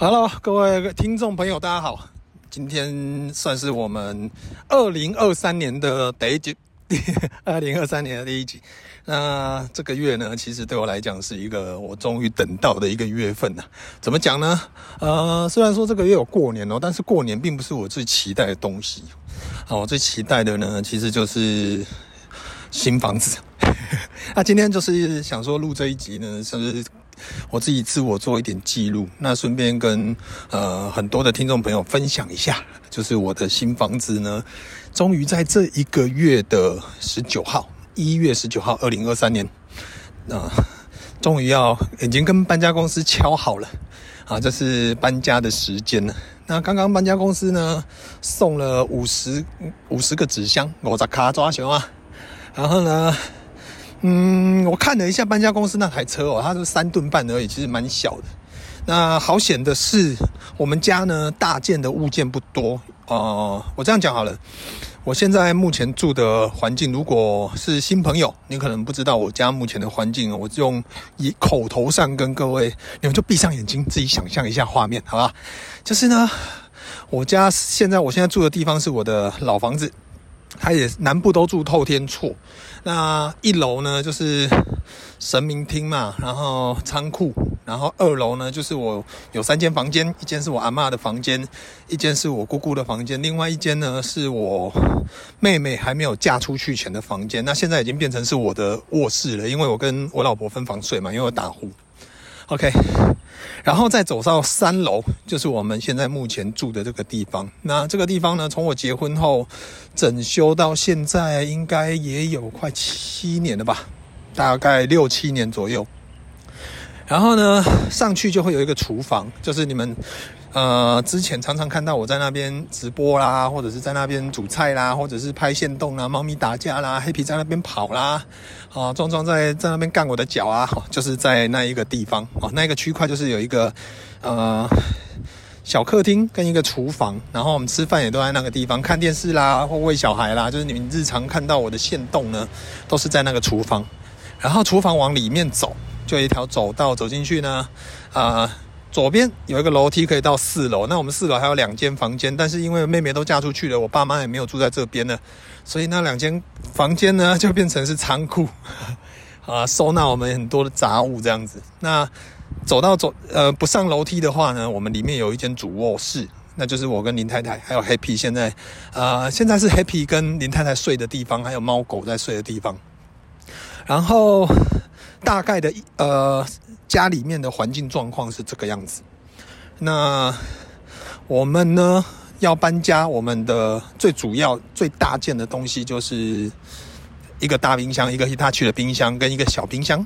Hello，各位听众朋友，大家好。今天算是我们二零二三年的第一集，二零二三年的第一集。那这个月呢，其实对我来讲是一个我终于等到的一个月份呐。怎么讲呢？呃，虽然说这个月有过年哦，但是过年并不是我最期待的东西。啊，我最期待的呢，其实就是新房子。那今天就是想说录这一集呢，是不是。我自己自我做一点记录，那顺便跟呃很多的听众朋友分享一下，就是我的新房子呢，终于在这一个月的十九号，一月十九号，二零二三年，啊，终于要已经跟搬家公司敲好了，啊，这是搬家的时间了。那刚刚搬家公司呢送了五十五十个纸箱，我在卡抓熊啊，然后呢。嗯，我看了一下搬家公司那台车哦，它是三吨半而已，其实蛮小的。那好险的是，我们家呢大件的物件不多哦、我这样讲好了，我现在目前住的环境，如果是新朋友，你可能不知道我家目前的环境，我用以口头上跟各位，你们就闭上眼睛，自己想象一下画面，好吧？就是呢，我家现在我现在住的地方是我的老房子。它也南部都住透天厝，那一楼呢就是神明厅嘛，然后仓库，然后二楼呢就是我有三间房间，一间是我阿妈的房间，一间是我姑姑的房间，另外一间呢是我妹妹还没有嫁出去前的房间，那现在已经变成是我的卧室了，因为我跟我老婆分房睡嘛，因为我打呼。OK。然后再走到三楼，就是我们现在目前住的这个地方。那这个地方呢，从我结婚后整修到现在，应该也有快七年了吧，大概六七年左右。然后呢，上去就会有一个厨房，就是你们。呃，之前常常看到我在那边直播啦，或者是在那边煮菜啦，或者是拍线动啦，猫咪打架啦，黑皮在那边跑啦，啊，壮壮在在那边干我的脚啊，就是在那一个地方哦，那一个区块就是有一个呃小客厅跟一个厨房，然后我们吃饭也都在那个地方，看电视啦或喂小孩啦，就是你们日常看到我的线动呢，都是在那个厨房，然后厨房往里面走，就一条走道走进去呢，啊、左边有一个楼梯可以到四楼，那我们四楼还有两间房间，但是因为妹妹都嫁出去了，我爸妈也没有住在这边呢，所以那两间房间呢就变成是仓库，啊，收纳我们很多的杂物这样子。那走到走呃不上楼梯的话呢，我们里面有一间主卧室，那就是我跟林太太还有 Happy 现在呃现在是 Happy 跟林太太睡的地方，还有猫狗在睡的地方。然后大概的呃。家里面的环境状况是这个样子。那我们呢要搬家，我们的最主要、最大件的东西就是一个大冰箱，一个一打区的冰箱跟一个小冰箱。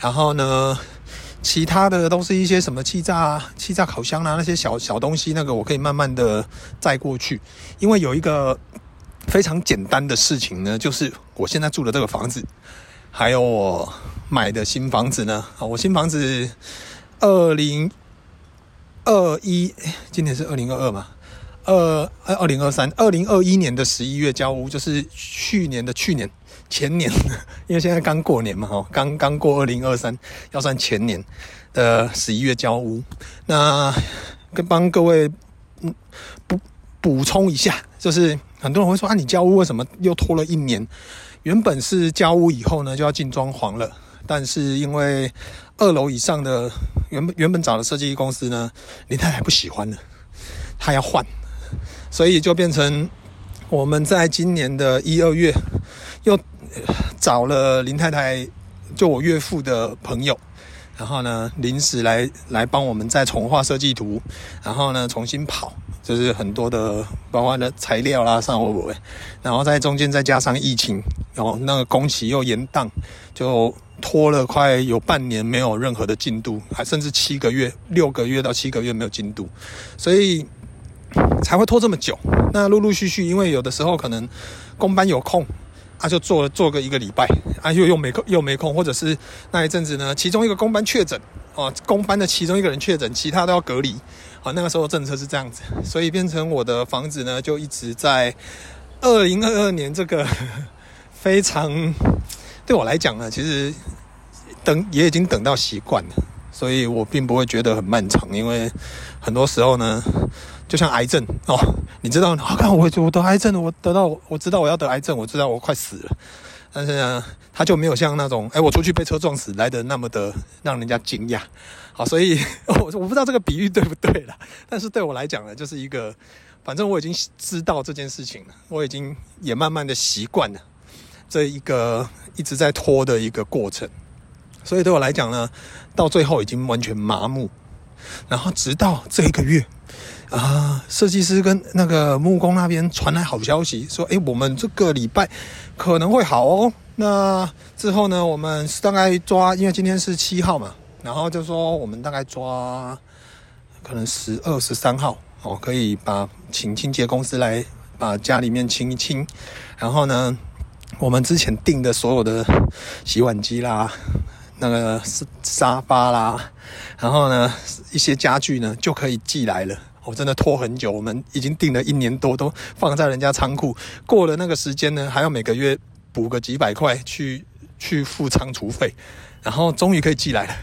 然后呢，其他的都是一些什么气炸、气炸烤箱啊，那些小小东西，那个我可以慢慢的载过去。因为有一个非常简单的事情呢，就是我现在住的这个房子，还有我。买的新房子呢？啊，我新房子二零二一，今年是二零二二嘛？二二零二三，二零二一年的十一月交屋，就是去年的去年前年，因为现在刚过年嘛，哈，刚刚过二零二三，要算前年的十一月交屋。那跟帮各位补补充一下，就是很多人会说啊，你交屋为什么又拖了一年？原本是交屋以后呢，就要进装潢了。但是因为二楼以上的原本原本找的设计公司呢，林太太不喜欢了，她要换，所以就变成我们在今年的一二月又找了林太太，就我岳父的朋友，然后呢临时来来帮我们再重画设计图，然后呢重新跑。就是很多的包括的材料啦，上会不会？然后在中间再加上疫情，然后那个工期又延宕，就拖了快有半年没有任何的进度，还甚至七个月、六个月到七个月没有进度，所以才会拖这么久。那陆陆续续，因为有的时候可能工班有空，啊就做了做个一个礼拜，啊又又没空又没空，或者是那一阵子呢，其中一个工班确诊。哦，工班的其中一个人确诊，其他都要隔离。好，那个时候政策是这样子，所以变成我的房子呢，就一直在二零二二年这个 非常对我来讲呢，其实等也已经等到习惯了。所以我并不会觉得很漫长，因为很多时候呢，就像癌症哦，你知道，好看我我得癌症了，我得到我知道我要得癌症，我知道我快死了，但是呢，他就没有像那种哎，我出去被车撞死来的那么的让人家惊讶。好，所以 我我不知道这个比喻对不对啦，但是对我来讲呢，就是一个，反正我已经知道这件事情了，我已经也慢慢的习惯了这一个一直在拖的一个过程。所以对我来讲呢，到最后已经完全麻木，然后直到这一个月啊，设计师跟那个木工那边传来好消息，说，诶，我们这个礼拜可能会好哦。那之后呢，我们大概抓，因为今天是七号嘛，然后就说我们大概抓，可能十二、十三号哦，可以把请清洁公司来把家里面清一清，然后呢，我们之前订的所有的洗碗机啦。那个沙沙发啦，然后呢，一些家具呢就可以寄来了。我真的拖很久，我们已经订了一年多，都放在人家仓库。过了那个时间呢，还要每个月补个几百块去去付仓储费，然后终于可以寄来了。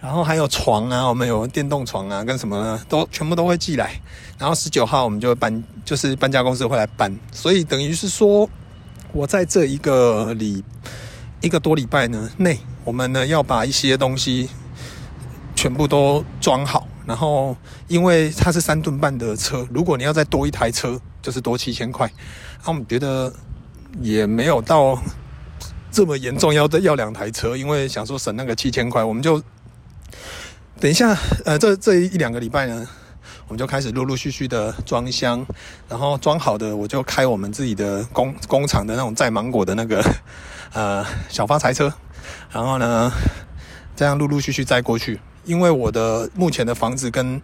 然后还有床啊，我们有电动床啊，跟什么呢，都全部都会寄来。然后十九号我们就搬，就是搬家公司会来搬，所以等于是说，我在这一个礼一个多礼拜呢内。我们呢要把一些东西全部都装好，然后因为它是三吨半的车，如果你要再多一台车，就是多七千块。那我们觉得也没有到这么严重，要要两台车，因为想说省那个七千块，我们就等一下，呃，这这一两个礼拜呢，我们就开始陆陆续续的装箱，然后装好的我就开我们自己的工工厂的那种载芒果的那个呃小发财车。然后呢，这样陆陆续续载过去。因为我的目前的房子跟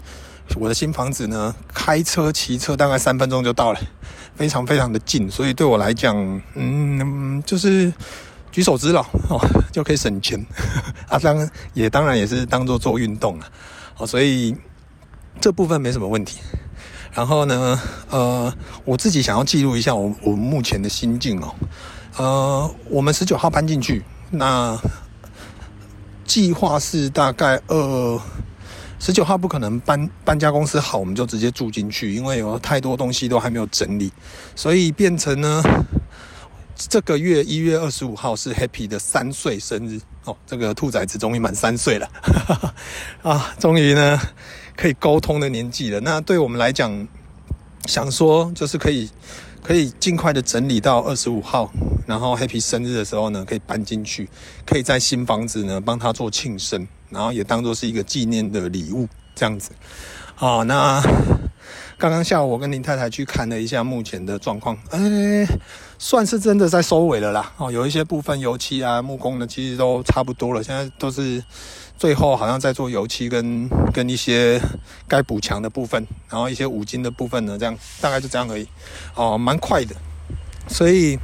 我的新房子呢，开车骑车大概三分钟就到了，非常非常的近，所以对我来讲，嗯，就是举手之劳哦，就可以省钱。啊，当然也当然也是当做做运动啊，哦，所以这部分没什么问题。然后呢，呃，我自己想要记录一下我我目前的心境哦，呃，我们十九号搬进去。那计划是大概二十九号，不可能搬搬家公司好，我们就直接住进去，因为有太多东西都还没有整理，所以变成呢，这个月一月二十五号是 Happy 的三岁生日哦，这个兔崽子终于满三岁了，啊，终于呢可以沟通的年纪了。那对我们来讲，想说就是可以。可以尽快的整理到二十五号，然后 Happy 生日的时候呢，可以搬进去，可以在新房子呢帮他做庆生，然后也当做是一个纪念的礼物，这样子。好，那刚刚下午我跟林太太去看了一下目前的状况，哎，算是真的在收尾了啦。哦，有一些部分油漆啊、木工的其实都差不多了，现在都是。最后好像在做油漆跟跟一些该补墙的部分，然后一些五金的部分呢，这样大概就这样而已，哦，蛮快的。所以，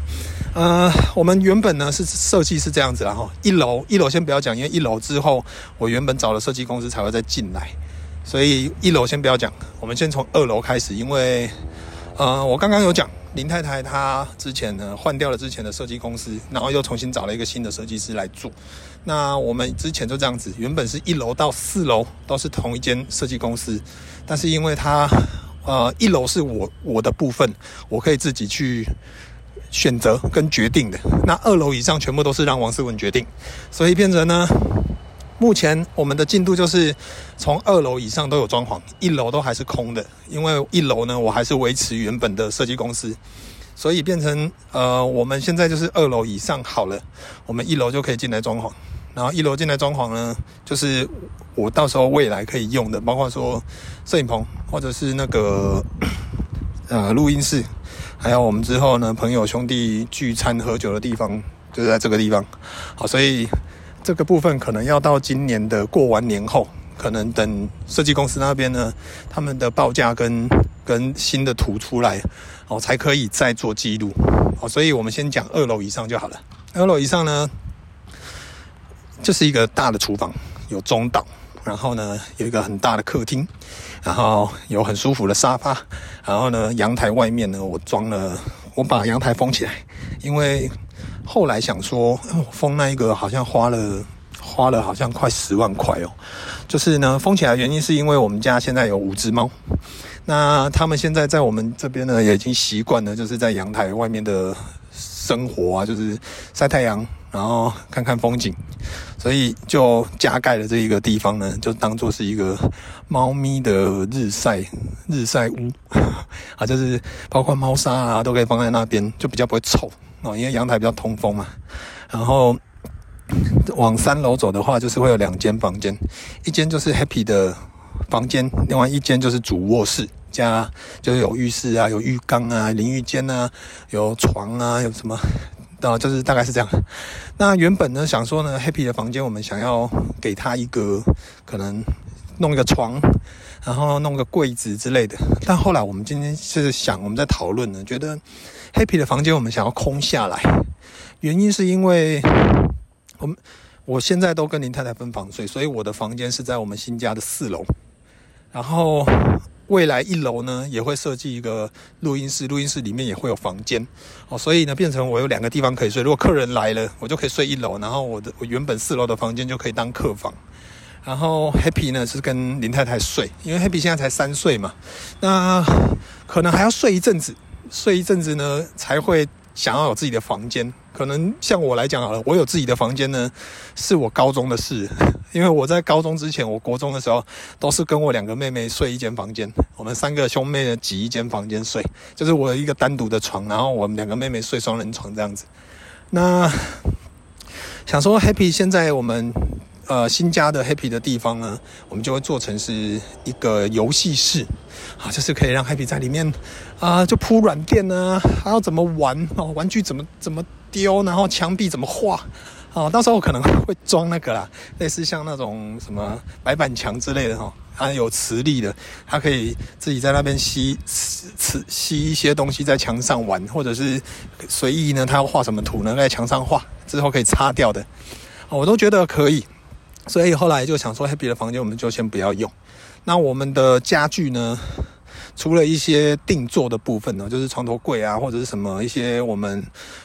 呃，我们原本呢是设计是这样子，然后一楼一楼先不要讲，因为一楼之后我原本找了设计公司才会再进来，所以一楼先不要讲，我们先从二楼开始，因为呃，我刚刚有讲。林太太她之前呢换掉了之前的设计公司，然后又重新找了一个新的设计师来做。那我们之前就这样子，原本是一楼到四楼都是同一间设计公司，但是因为他呃一楼是我我的部分，我可以自己去选择跟决定的。那二楼以上全部都是让王思文决定，所以变成呢。目前我们的进度就是从二楼以上都有装潢，一楼都还是空的，因为一楼呢，我还是维持原本的设计公司，所以变成呃，我们现在就是二楼以上好了，我们一楼就可以进来装潢，然后一楼进来装潢呢，就是我到时候未来可以用的，包括说摄影棚或者是那个呃录音室，还有我们之后呢朋友兄弟聚餐喝酒的地方，就是在这个地方，好，所以。这个部分可能要到今年的过完年后，可能等设计公司那边呢，他们的报价跟跟新的图出来，哦，才可以再做记录。哦，所以我们先讲二楼以上就好了。二楼以上呢，就是一个大的厨房，有中岛，然后呢有一个很大的客厅，然后有很舒服的沙发，然后呢阳台外面呢我装了，我把阳台封起来，因为。后来想说，封那一个好像花了花了好像快十万块哦。就是呢，封起来原因是因为我们家现在有五只猫，那他们现在在我们这边呢，也已经习惯了，就是在阳台外面的生活啊，就是晒太阳，然后看看风景，所以就加盖了这一个地方呢，就当做是一个猫咪的日晒日晒屋 啊，就是包括猫砂啊都可以放在那边，就比较不会臭哦，因为阳台比较通风嘛，然后。往三楼走的话，就是会有两间房间，一间就是 Happy 的房间，另外一间就是主卧室加，就是有浴室啊，有浴缸啊，淋浴间啊，有床啊，有什么，啊，就是大概是这样。那原本呢，想说呢，Happy 的房间我们想要给他一个可能弄一个床，然后弄个柜子之类的。但后来我们今天是想，我们在讨论呢，觉得 Happy 的房间我们想要空下来，原因是因为。我们我现在都跟林太太分房睡，所以我的房间是在我们新家的四楼。然后未来一楼呢也会设计一个录音室，录音室里面也会有房间哦，所以呢变成我有两个地方可以睡。如果客人来了，我就可以睡一楼，然后我的我原本四楼的房间就可以当客房。然后 Happy 呢是跟林太太睡，因为 Happy 现在才三岁嘛，那可能还要睡一阵子，睡一阵子呢才会想要有自己的房间。可能像我来讲好了，我有自己的房间呢，是我高中的事。因为我在高中之前，我国中的时候都是跟我两个妹妹睡一间房间，我们三个兄妹呢挤一间房间睡，就是我有一个单独的床，然后我们两个妹妹睡双人床这样子。那想说 Happy 现在我们呃新家的 Happy 的地方呢，我们就会做成是一个游戏室，啊，就是可以让 Happy 在里面啊、就铺软垫呢，还要怎么玩哦，玩具怎么怎么。丢，然后墙壁怎么画？哦，到时候可能会装那个啦，类似像那种什么白板墙之类的哈，它有磁力的，它可以自己在那边吸磁吸一些东西在墙上玩，或者是随意呢，它要画什么图呢，在墙上画之后可以擦掉的，我都觉得可以，所以后来就想说，Happy 的房间我们就先不要用，那我们的家具呢？除了一些定做的部分呢，就是床头柜啊，或者是什么一些我们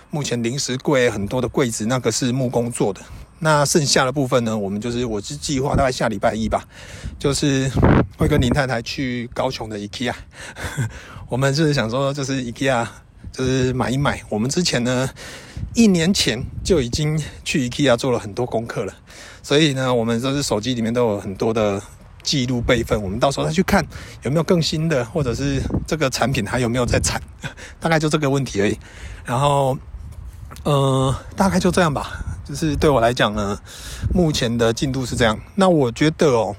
目前临时柜很多的柜子，那个是木工做的。那剩下的部分呢，我们就是我是计划大概下礼拜一吧，就是会跟林太太去高雄的 IKEA。我们就是想说，就是 IKEA，就是买一买。我们之前呢，一年前就已经去 IKEA 做了很多功课了，所以呢，我们就是手机里面都有很多的。记录备份，我们到时候再去看有没有更新的，或者是这个产品还有没有在产，大概就这个问题而已。然后，呃，大概就这样吧。就是对我来讲呢，目前的进度是这样。那我觉得哦，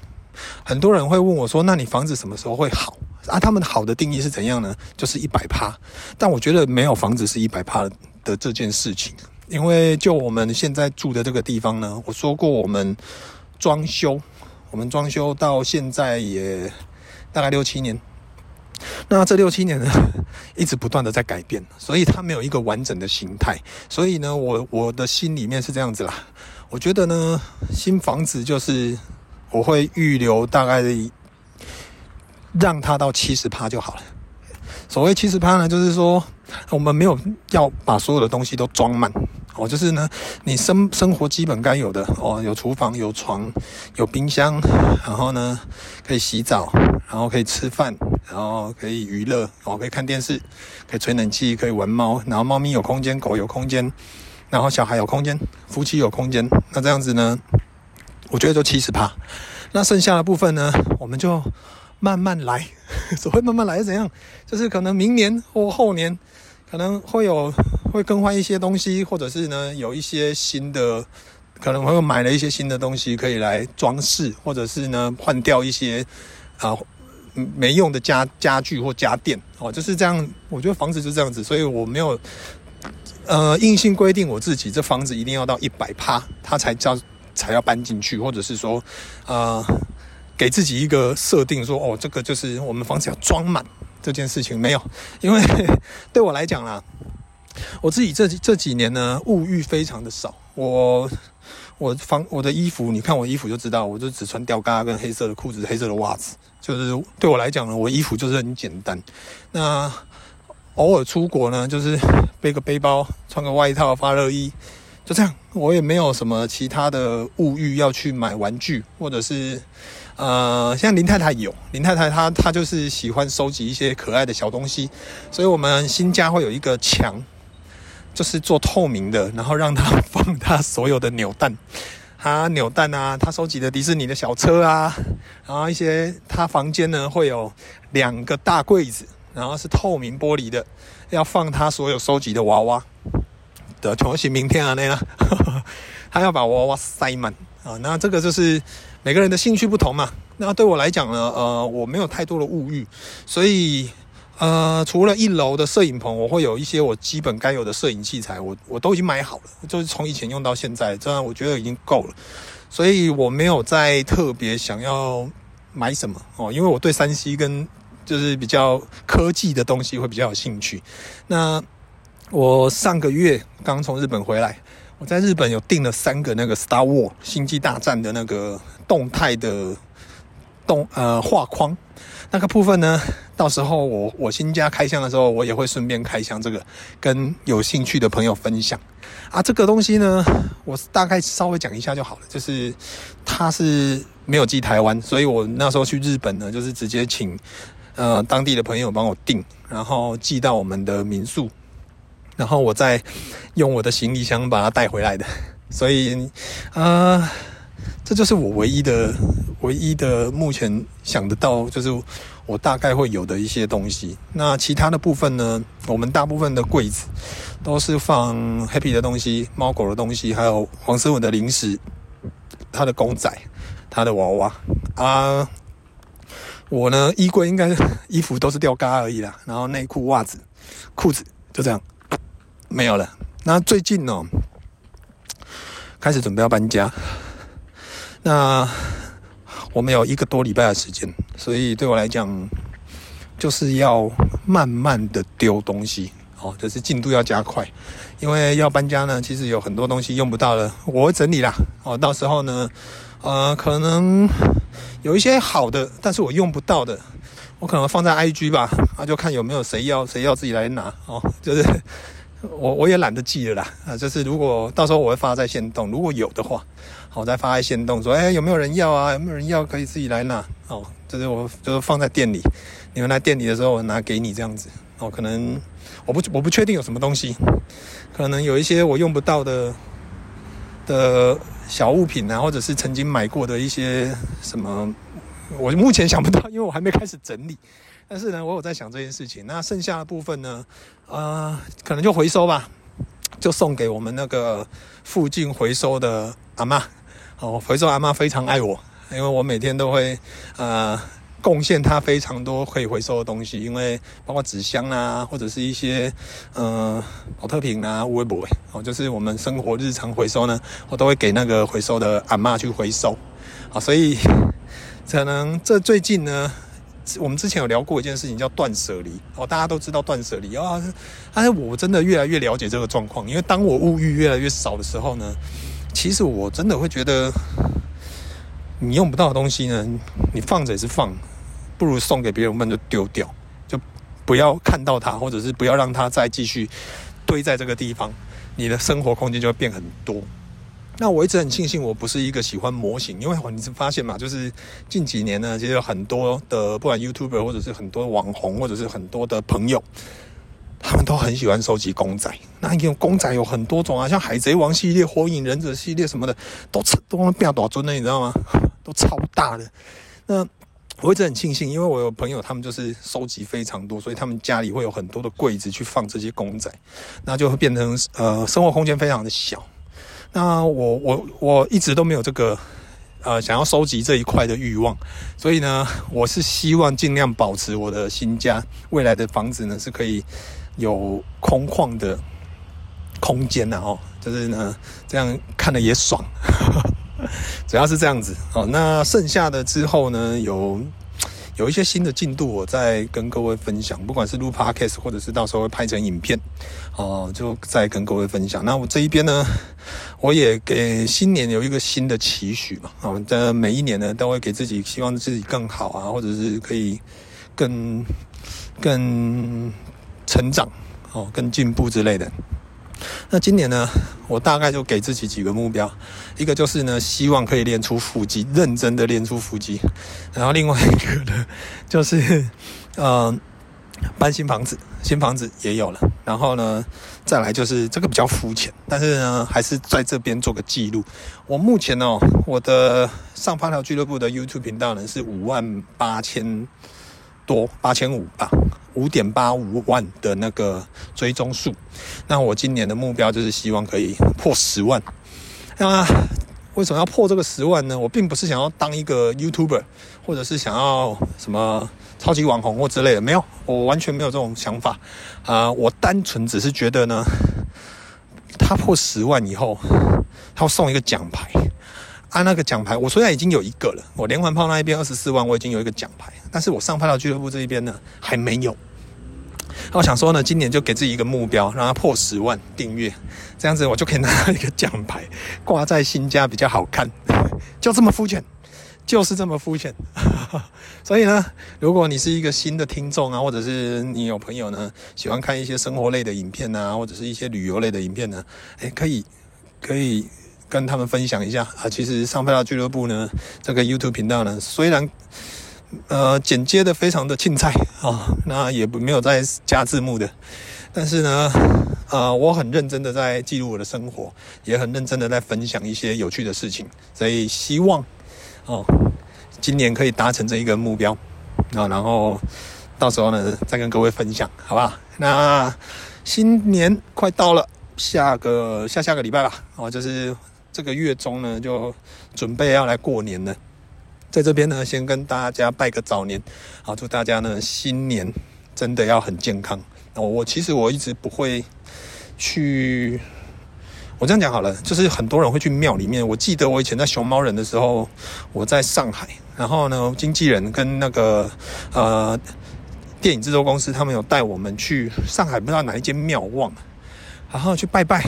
很多人会问我说：“那你房子什么时候会好？”啊，他们好的定义是怎样呢？就是一百趴。但我觉得没有房子是一百趴的这件事情，因为就我们现在住的这个地方呢，我说过我们装修。我们装修到现在也大概六七年，那这六七年呢，一直不断的在改变，所以它没有一个完整的形态。所以呢，我我的心里面是这样子啦。我觉得呢，新房子就是我会预留大概让它到七十趴就好了。所谓七十趴呢，就是说我们没有要把所有的东西都装满。哦，就是呢，你生生活基本该有的哦，有厨房、有床、有冰箱，然后呢可以洗澡，然后可以吃饭，然后可以娱乐，哦，可以看电视，可以吹冷气，可以玩猫，然后猫咪有空间，狗有空间，然后小孩有空间，夫妻有空间，那这样子呢，我觉得就七十趴，那剩下的部分呢，我们就慢慢来，所谓慢慢来是怎样？就是可能明年或后年可能会有。会更换一些东西，或者是呢，有一些新的，可能会买了一些新的东西可以来装饰，或者是呢，换掉一些啊没用的家家具或家电哦，就是这样。我觉得房子就是这样子，所以我没有呃硬性规定我自己这房子一定要到一百趴，它才叫才要搬进去，或者是说呃给自己一个设定说哦，这个就是我们房子要装满这件事情没有，因为 对我来讲啦。我自己这这几年呢，物欲非常的少。我我房我的衣服，你看我衣服就知道，我就只穿吊嘎跟黑色的裤子、黑色的袜子。就是对我来讲呢，我衣服就是很简单。那偶尔出国呢，就是背个背包，穿个外套、发热衣，就这样，我也没有什么其他的物欲要去买玩具，或者是呃，像林太太有，林太太她她就是喜欢收集一些可爱的小东西，所以我们新家会有一个墙，就是做透明的，然后让她放她所有的扭蛋，她扭蛋啊，她收集的迪士尼的小车啊，然后一些她房间呢会有两个大柜子，然后是透明玻璃的，要放她所有收集的娃娃。的重新明天啊，那样，她要把娃娃塞满啊。那这个就是每个人的兴趣不同嘛。那对我来讲呢，呃，我没有太多的物欲，所以呃，除了一楼的摄影棚，我会有一些我基本该有的摄影器材，我我都已经买好了，就是从以前用到现在，这样我觉得已经够了。所以我没有再特别想要买什么哦，因为我对 3C 跟就是比较科技的东西会比较有兴趣。那。我上个月刚从日本回来，我在日本有订了三个那个《Star War》星际大战的那个动态的动呃画框，那个部分呢，到时候我我新家开箱的时候，我也会顺便开箱这个，跟有兴趣的朋友分享啊。这个东西呢，我大概稍微讲一下就好了，就是它是没有寄台湾，所以我那时候去日本呢，就是直接请呃当地的朋友帮我订，然后寄到我们的民宿。然后我再用我的行李箱把它带回来的，所以，呃，这就是我唯一的、唯一的目前想得到，就是我大概会有的一些东西。那其他的部分呢？我们大部分的柜子都是放 Happy 的东西、猫狗的东西，还有黄思文的零食、他的公仔、他的娃娃啊。我呢，衣柜应该 衣服都是吊嘎而已啦，然后内裤、袜子、裤子就这样。没有了。那最近呢，开始准备要搬家。那我们有一个多礼拜的时间，所以对我来讲，就是要慢慢的丢东西哦，就是进度要加快。因为要搬家呢，其实有很多东西用不到了，我会整理啦。哦，到时候呢，呃，可能有一些好的，但是我用不到的，我可能放在 IG 吧，那就看有没有谁要，谁要自己来拿哦，就是。我我也懒得记了啦，啊，就是如果到时候我会发在线动，如果有的话，好，再发在线动说，哎，有没有人要啊？有没有人要可以自己来拿哦。就是我就是放在店里，你们来店里的时候我拿给你这样子哦。可能我不我不确定有什么东西，可能有一些我用不到的的小物品啊，或者是曾经买过的一些什么，我目前想不到，因为我还没开始整理。但是呢，我有在想这件事情。那剩下的部分呢，呃，可能就回收吧，就送给我们那个附近回收的阿嬷。哦，回收阿嬷非常爱我，因为我每天都会呃贡献她非常多可以回收的东西，因为包括纸箱啊，或者是一些呃宝特瓶啊、微波哦，就是我们生活日常回收呢，我都会给那个回收的阿嬷去回收。啊，所以可能这最近呢。我们之前有聊过一件事情，叫断舍离哦，大家都知道断舍离啊。但是我真的越来越了解这个状况，因为当我物欲越来越少的时候呢，其实我真的会觉得，你用不到的东西呢，你放着也是放，不如送给别人，我们就丢掉，就不要看到它，或者是不要让它再继续堆在这个地方，你的生活空间就会变很多。那我一直很庆幸，我不是一个喜欢模型，因为 你是发现嘛，就是近几年呢，其实有很多的不管 YouTuber 或者是很多网红，或者是很多的朋友，他们都很喜欢收集公仔。那因为公仔有很多种啊，像海贼王系列、火影忍者系列什么的，都都都变多尊的，你知道吗？都超大的。那我一直很庆幸，因为我有朋友，他们就是收集非常多，所以他们家里会有很多的柜子去放这些公仔，那就会变成呃生活空间非常的小。那我我我一直都没有这个呃想要收集这一块的欲望，所以呢，我是希望尽量保持我的新家未来的房子呢是可以有空旷的空间的哦，就是呢这样看了也爽，主要是这样子哦。那剩下的之后呢有。有一些新的进度，我再跟各位分享。不管是录 Podcast，或者是到时候会拍成影片，哦，就再跟各位分享。那我这一边呢，我也给新年有一个新的期许嘛。啊，在每一年呢，都会给自己希望自己更好啊，或者是可以更更成长，哦，更进步之类的。那今年呢，我大概就给自己几个目标，一个就是呢，希望可以练出腹肌，认真的练出腹肌。然后另外一个呢，就是呃，搬新房子，新房子也有了。然后呢，再来就是这个比较肤浅，但是呢，还是在这边做个记录。我目前哦，我的上发条俱乐部的 YouTube 频道呢是五万八千多，八千五吧。五点八五万的那个追踪数，那我今年的目标就是希望可以破十万。那为什么要破这个十万呢？我并不是想要当一个 YouTuber，或者是想要什么超级网红或之类的，没有，我完全没有这种想法啊、我单纯只是觉得呢，他破十万以后，他要送一个奖牌。啊，那个奖牌我虽然已经有一个了，我连环炮那一边二十四万，我已经有一个奖牌，但是我上派到俱乐部这一边呢还没有。我想说呢，今年就给自己一个目标，让它破十万订阅，这样子我就可以拿到一个奖牌挂在新家比较好看，就这么肤浅，就是这么肤浅。所以呢，如果你是一个新的听众啊，或者是你有朋友呢喜欢看一些生活类的影片啊，或者是一些旅游类的影片呢，诶，可以，可以。跟他们分享一下啊，其实上发条俱乐部呢，这个 YouTube 频道呢，虽然呃剪接的非常的青菜啊，那也没有在加字幕的，但是呢，呃，我很认真的在记录我的生活，也很认真的在分享一些有趣的事情，所以希望哦，今年可以达成这一个目标啊，然后到时候呢，再跟各位分享，好吧？那新年快到了，下个下下个礼拜吧，哦，就是。这个月中呢，就准备要来过年了，在这边呢，先跟大家拜个早年，好，祝大家呢新年真的要很健康。我我其实我一直不会去，我这样讲好了，就是很多人会去庙里面。我记得我以前在熊猫人的时候，我在上海，然后呢，经纪人跟那个呃电影制作公司，他们有带我们去上海，不知道哪一间庙忘了，然后去拜拜。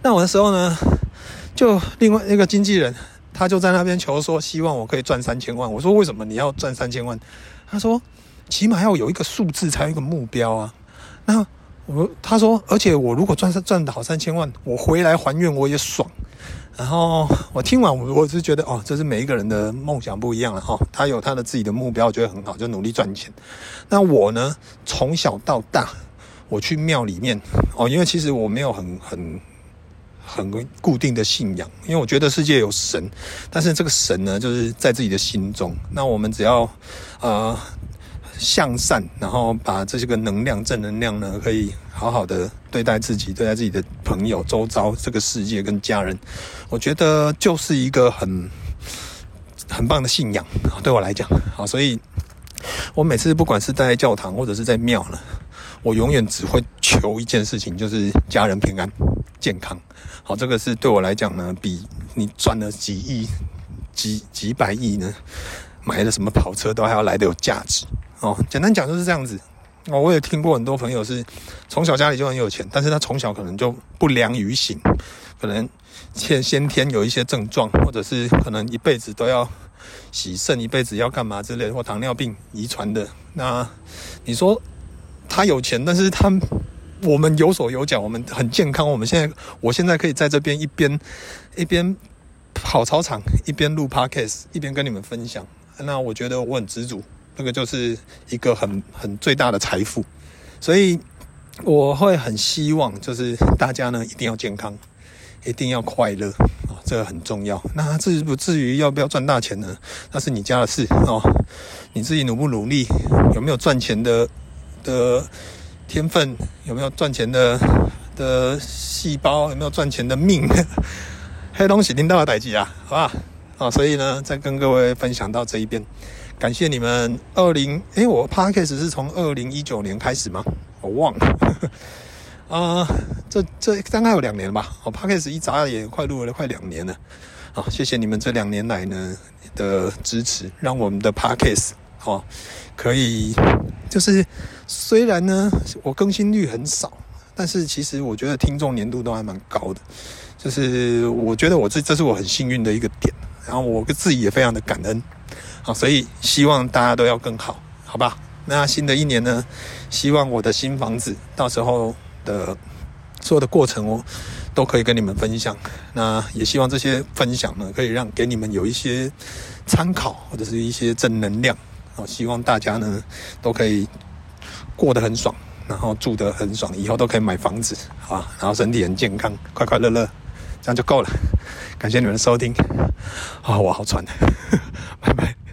那我的时候呢，就另外一个经纪人，他就在那边求说，希望我可以赚三千万。我说，为什么你要赚三千万？他说起码要有一个数字才有一个目标啊。那我他说，而且我如果赚赚得好三千万，我回来还愿我也爽。然后我听完我我是觉得哦，这是每一个人的梦想不一样了哈。他有他的自己的目标，我觉得很好，就努力赚钱。那我呢，从小到大我去庙里面哦，因为其实我没有很很。很固定的信仰，因为我觉得世界有神，但是这个神呢，就是在自己的心中。那我们只要呃向善，然后把这些个能量、正能量呢，可以好好的对待自己，对待自己的朋友、周遭这个世界跟家人，我觉得就是一个很很棒的信仰。对我来讲，好，所以我每次不管是在教堂或者是在庙呢，我永远只会求一件事情，就是家人平安、健康。好，这个是对我来讲呢，比你赚了几亿、几几百亿呢，买了什么跑车都还要来得有价值哦。简单讲就是这样子哦。我也听过很多朋友是从小家里就很有钱，但是他从小可能就不良于行，可能先先天有一些症状，或者是可能一辈子都要洗肾，一辈子要干嘛之类，或糖尿病遗传的。那你说他有钱，但是他。我们有手有脚，我们很健康。我们现在，我现在可以在这边一边一边跑操场，一边录 podcast，一边跟你们分享。那我觉得我很知足，那个就是一个很很最大的财富。所以我会很希望，就是大家呢一定要健康，一定要快乐啊，这个很重要。那至不至于要不要赚大钱呢？那是你家的事哦。你自己努不努力，有没有赚钱的的？天分有没有赚钱的的细胞？有没有赚钱的命？黑东西听到了代志啊，好吧？啊，所以呢，再跟各位分享到这一边，感谢你们。二零，诶，我 Podcast 是从二零一九年开始吗？我忘了。啊、这这大概有两年吧。我 Podcast 一眨眼快录了快两年了。好，谢谢你们这两年来呢的支持，让我们的 Podcast 哦可以就是。虽然呢，我更新率很少，但是其实我觉得听众黏度都还蛮高的。就是我觉得我这这是我很幸运的一个点，然后我自己也非常的感恩。好，所以希望大家都要更好，好吧？那新的一年呢，希望我的新房子到时候的所有的过程哦，都可以跟你们分享。那也希望这些分享呢，可以让给你们有一些参考或者是一些正能量。我，希望大家呢都可以过得很爽，然后住得很爽，以后都可以买房子啊，然后身体很健康，快快乐乐，这样就够了。感谢你们的收听，啊，我好喘，拜拜。